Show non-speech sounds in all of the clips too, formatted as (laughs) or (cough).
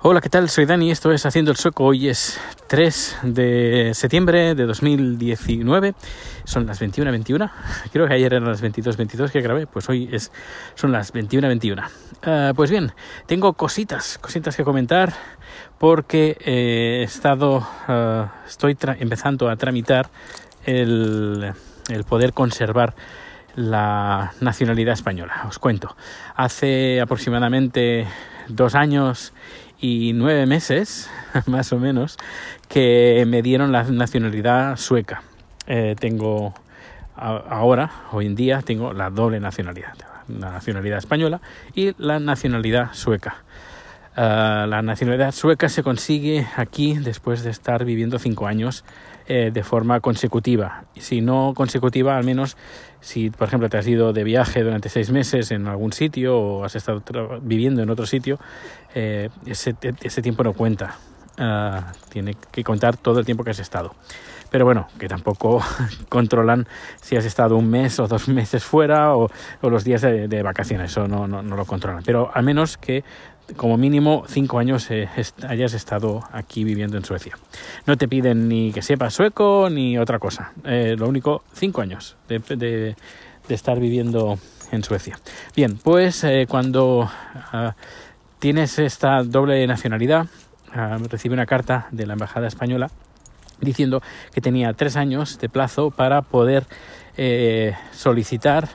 Hola, ¿qué tal? Soy Dani, esto es Haciendo el Sueco. Hoy es 3 de septiembre de 2019. Son las 21.21. (laughs) Creo que ayer eran las 22.22 que grabé, pues hoy es, son las 21.21. Uh, pues bien, tengo cositas, cositas que comentar porque he estado, uh, estoy empezando a tramitar el, el poder conservar la nacionalidad española. Os cuento, hace aproximadamente dos años y nueve meses, (laughs) más o menos, que me dieron la nacionalidad sueca. Eh, tengo ahora, hoy en día, tengo la doble nacionalidad, la nacionalidad española y la nacionalidad sueca. Uh, la nacionalidad sueca se consigue aquí después de estar viviendo cinco años eh, de forma consecutiva. Si no consecutiva, al menos si, por ejemplo, te has ido de viaje durante seis meses en algún sitio o has estado viviendo en otro sitio, eh, ese, ese, tiempo no cuenta. Uh, tiene que contar todo el tiempo que has estado. Pero bueno, que tampoco (laughs) controlan si has estado un mes o dos (laughs) meses fuera o, o los días de, vacaciones, eso no, lo controlan. Pero al menos que como mínimo cinco años eh, hayas estado aquí viviendo en Suecia. No te piden ni que sepas sueco ni otra cosa. Eh, lo único, cinco años de, de, de, estar viviendo en Suecia. Bien, pues eh, cuando uh, tienes esta doble nacionalidad, uh, recibe una carta de la Embajada Española diciendo que tenía tres años de plazo para poder eh, solicitar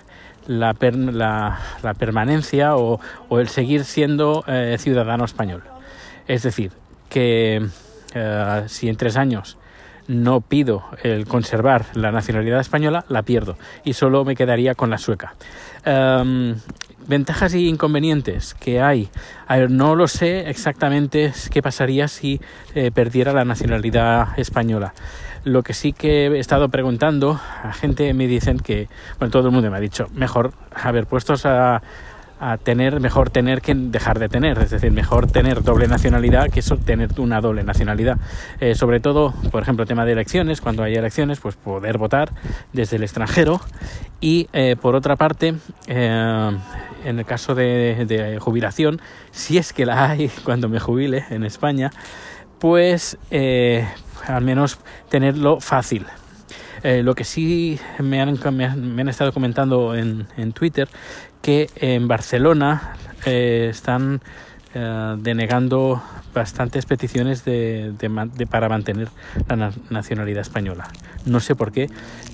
la, per, la, permanencia o, el seguir siendo eh, ciudadano español. Es decir, que eh, si en tres años no pido el conservar la nacionalidad española, la pierdo y solo me quedaría con la sueca. Um, ventajas y inconvenientes que hay. No lo sé exactamente qué pasaría si eh, perdiera la nacionalidad española. Lo que sí que he estado preguntando a gente me dicen que, bueno, todo el mundo me ha dicho, mejor haber puestos a, tener, mejor tener que dejar de tener, es decir, mejor tener doble nacionalidad que tener una doble nacionalidad. Eh, sobre todo, por ejemplo, tema de elecciones, cuando hay elecciones, pues poder votar desde el extranjero y, eh, por otra parte, en el caso de, de, jubilación, si es que la hay (laughs) cuando me jubile en España, pues eh, al menos tenerlo fácil. Eh, lo que sí me han, me han, estado comentando en, en, Twitter que en Barcelona eh, están eh, denegando bastantes peticiones de, de, de, para mantener la na nacionalidad española. No sé por qué,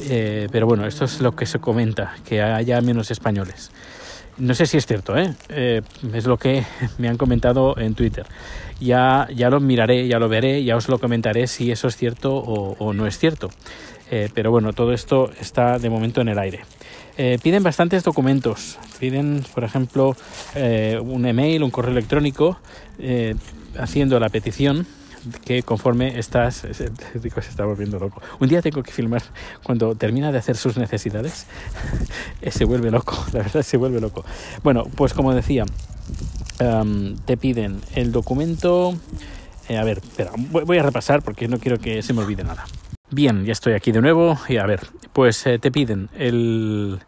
eh, pero bueno, esto es lo que se comenta, que haya menos españoles. No sé si es cierto, ¿eh? ¿eh? es lo que (laughs) me han comentado en Twitter. Ya, ya lo miraré, ya lo veré, ya os lo comentaré si eso es cierto o, no es cierto. Eh, pero bueno, todo esto está de momento en el aire. Piden bastantes documentos. Piden, por ejemplo, un email, un correo electrónico, haciendo la petición que conforme estás (laughs) se está volviendo loco. Un día tengo que filmar cuando termina de hacer sus necesidades. (laughs) Se vuelve loco (laughs) la verdad se vuelve loco. Bueno pues como decía te piden el documento. Eh, a ver espera voy a repasar porque no quiero que se me olvide nada. Bien ya estoy aquí de nuevo y a ver pues eh, te piden el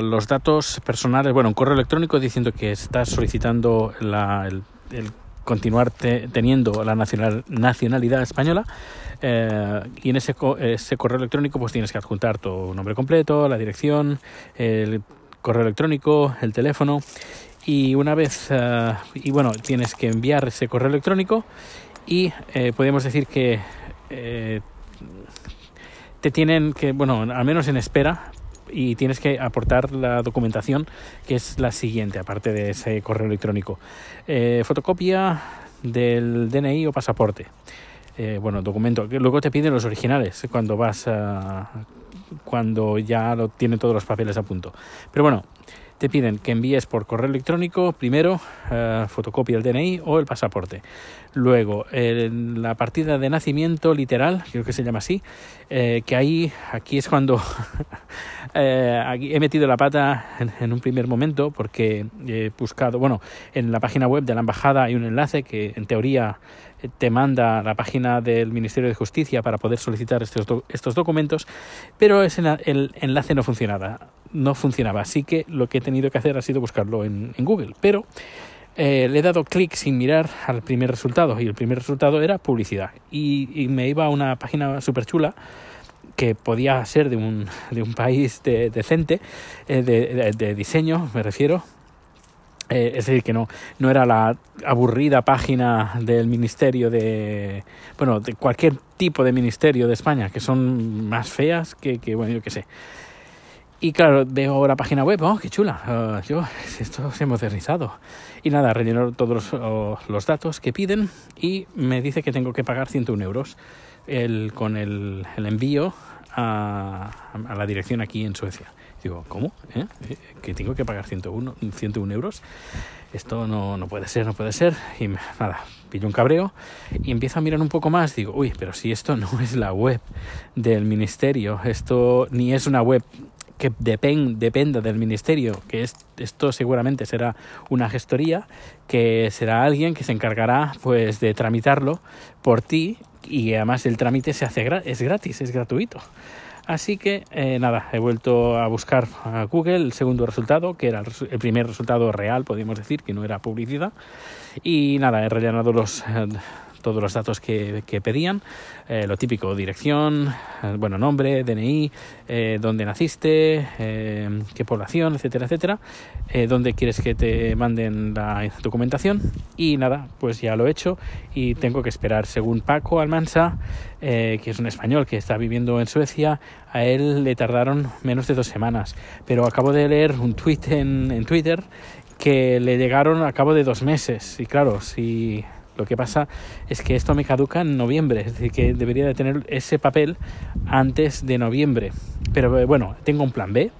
los datos personales, bueno, un correo electrónico diciendo que estás solicitando la, el continuar te, teniendo la nacional, nacionalidad española eh, y en ese, ese, correo electrónico pues tienes que adjuntar tu nombre completo, la dirección, el correo electrónico, el teléfono y una vez uh, y bueno tienes que enviar ese correo electrónico y eh, podemos decir que eh, te tienen que bueno al menos en espera y tienes que aportar la documentación que es la siguiente, aparte de ese correo electrónico. Eh, fotocopia del DNI o pasaporte. Eh, bueno, documento. Luego te piden los originales cuando vas a. cuando ya lo tienen todos los papeles a punto. Pero bueno, te piden que envíes por correo electrónico primero uh, fotocopia del DNI o el pasaporte. Luego, en la partida de nacimiento literal, creo que se llama así, eh, que ahí, aquí es cuando (laughs) eh, he metido la pata en, un primer momento porque he buscado, bueno, en la página web de la embajada hay un enlace que en teoría te manda a la página del Ministerio de Justicia para poder solicitar estos, do estos documentos, pero ese, el enlace no funcionaba, no funcionaba, así que lo que he tenido que hacer ha sido buscarlo en, en Google, pero Eh, le he dado clic sin mirar al primer resultado y el primer resultado era publicidad. Y, me iba a una página súper chula que podía ser de un, de un país decente, eh, de, diseño, me refiero, eh, es decir, que no, no era la aburrida página del ministerio de, bueno, de cualquier tipo de ministerio de España, que son más feas que, que bueno, yo qué sé. Y claro, veo la página web, oh, qué chula, uh, yo, (laughs) esto se ha modernizado. Y nada, relleno todos los, los, datos que piden y me dice que tengo que pagar 101 euros el, con el, el envío a, a, la dirección aquí en Suecia. Digo, ¿cómo? ¿Eh? ¿Eh? ¿Que tengo que pagar 101, 101 euros? Esto no, no puede ser, no puede ser. Y nada, pillo un cabreo y empiezo a mirar un poco más. Digo, uy, pero si esto no es la web del ministerio, esto ni es una web que dependa del ministerio, que es, esto seguramente será una gestoría, que será alguien que se encargará pues de tramitarlo por ti y además el trámite se hace es gratis, es gratuito. Así que eh, nada, he vuelto a buscar a Google el segundo resultado, que era el, primer resultado real, podríamos decir, que no era publicidad. Y nada, he rellenado los, eh, todos los datos que, pedían, eh, lo típico, dirección, eh, bueno, nombre, DNI, eh, dónde naciste, qué población, etcétera, etcétera, dónde quieres que te manden la documentación. Y nada, pues ya lo he hecho y tengo que esperar, según Paco Almansa, que es un español que está viviendo en Suecia, a él le tardaron menos de dos semanas, pero acabo de leer un tweet en, en Twitter que le llegaron a cabo de dos meses. Y claro, si lo que pasa es que esto me caduca en noviembre, es decir, que debería de tener ese papel antes de noviembre. Pero eh, bueno, tengo un plan B,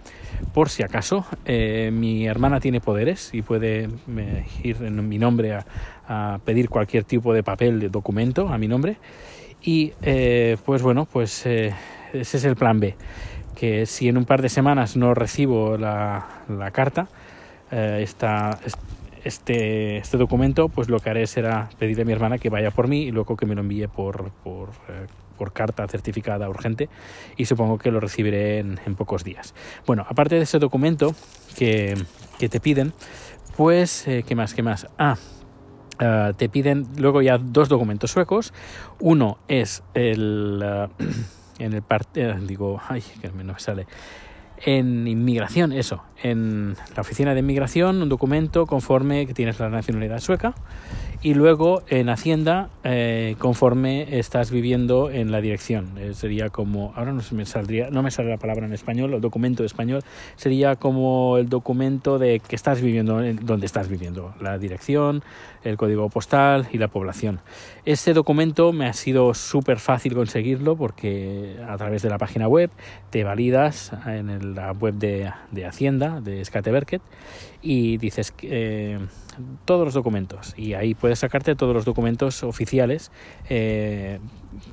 por si acaso. Eh, mi hermana tiene poderes y puede eh, ir en mi nombre a, pedir cualquier tipo de papel, de documento a mi nombre. Y pues bueno, pues ese es el plan B. Que si en un par de semanas no recibo la, la carta, esta, este, este documento, pues lo que haré será pedirle a mi hermana que vaya por mí y luego que me lo envíe por, por, eh, carta certificada urgente y supongo que lo recibiré en, pocos días. Bueno, aparte de ese documento que, que te piden, pues, eh, ¿qué más? ¿Qué más? Ah, Uh, te piden luego ya dos documentos suecos. Uno es el. Uh, (clears throat) en el parte. Uh, digo, ay, que no me sale en inmigración, eso, en la oficina de inmigración, un documento conforme que tienes la nacionalidad sueca y luego en Hacienda eh, conforme estás viviendo en la dirección. Eh, sería como, ahora no me saldría, no me sale la palabra en español, el documento español sería como el documento de que estás viviendo, donde estás viviendo, la dirección, el código postal y la población. Este documento me ha sido súper fácil conseguirlo porque a través de la página web te validas en la web de, de Hacienda, de Skateverket, y dices eh, todos los documentos y ahí puedes sacarte todos los documentos oficiales eh,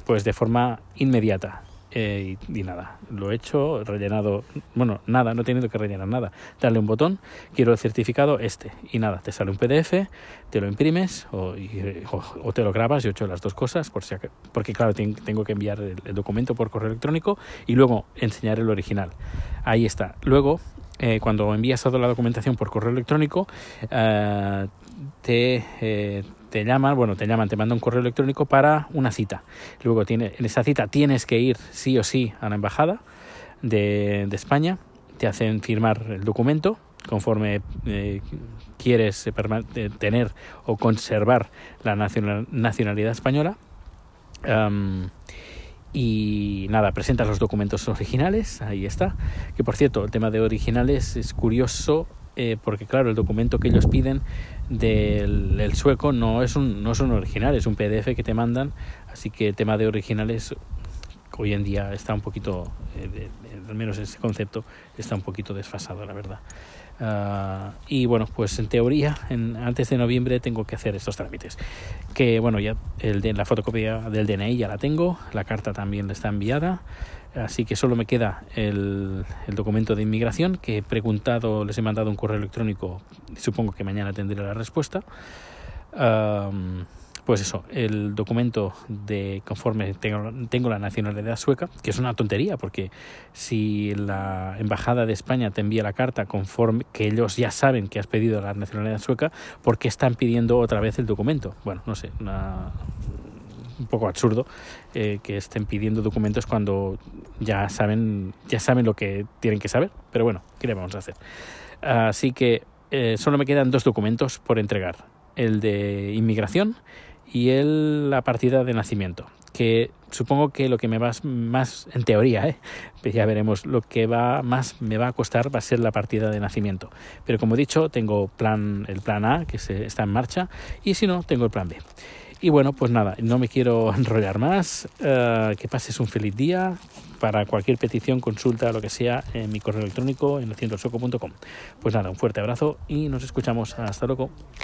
pues de forma inmediata eh, y, nada, lo he hecho, rellenado, bueno, nada, no he tenido que rellenar nada. Darle un botón, quiero el certificado este, y nada, te sale un PDF, te lo imprimes o, te lo grabas, yo he hecho las dos cosas, por si, porque claro, tengo que enviar el, documento por correo electrónico y luego enseñar el original. Ahí está. Luego, eh, cuando envías toda la documentación por correo electrónico, eh, te, eh, te llaman, bueno, te llaman, te mandan un correo electrónico para una cita. Luego tiene, en esa cita tienes que ir sí o sí a la embajada de, de España, te hacen firmar el documento conforme quieres tener o conservar la nacionalidad española. Y nada, presentas los documentos originales, ahí está. Que por cierto, el tema de originales es curioso eh, porque claro, el documento que ellos piden del, sueco no es, un, no es un original, es un PDF que te mandan, así que el tema de originales hoy en día está un poquito, eh, al menos ese concepto está un poquito desfasado, la verdad. Ah, y bueno, pues en teoría, antes de noviembre tengo que hacer estos trámites. Que bueno, ya la fotocopia del DNI ya la tengo, la carta también está enviada, así que solo me queda el documento de inmigración que he preguntado, les he mandado un correo electrónico, supongo que mañana tendré la respuesta. Pues eso, el documento de conforme tengo, tengo, la nacionalidad sueca, que es una tontería, porque si la embajada de España te envía la carta conforme que ellos ya saben que has pedido la nacionalidad sueca, ¿por qué están pidiendo otra vez el documento? Bueno, no sé, un poco absurdo eh, que estén pidiendo documentos cuando ya saben ya saben lo que tienen que saber pero bueno qué le vamos a hacer así que eh, solo me quedan dos documentos por entregar el de inmigración y el, la partida de nacimiento que supongo que lo que me va más en teoría ¿eh? ya veremos lo que va más me va a costar va a ser la partida de nacimiento pero como he dicho tengo plan el plan A que se, está en marcha y si no tengo el plan B y bueno, pues nada, no me quiero (laughs) enrollar más. Uh, que pases un feliz día. Para cualquier petición, consulta, lo que sea, en mi correo electrónico en el Pues nada, un fuerte abrazo y nos escuchamos. Hasta luego.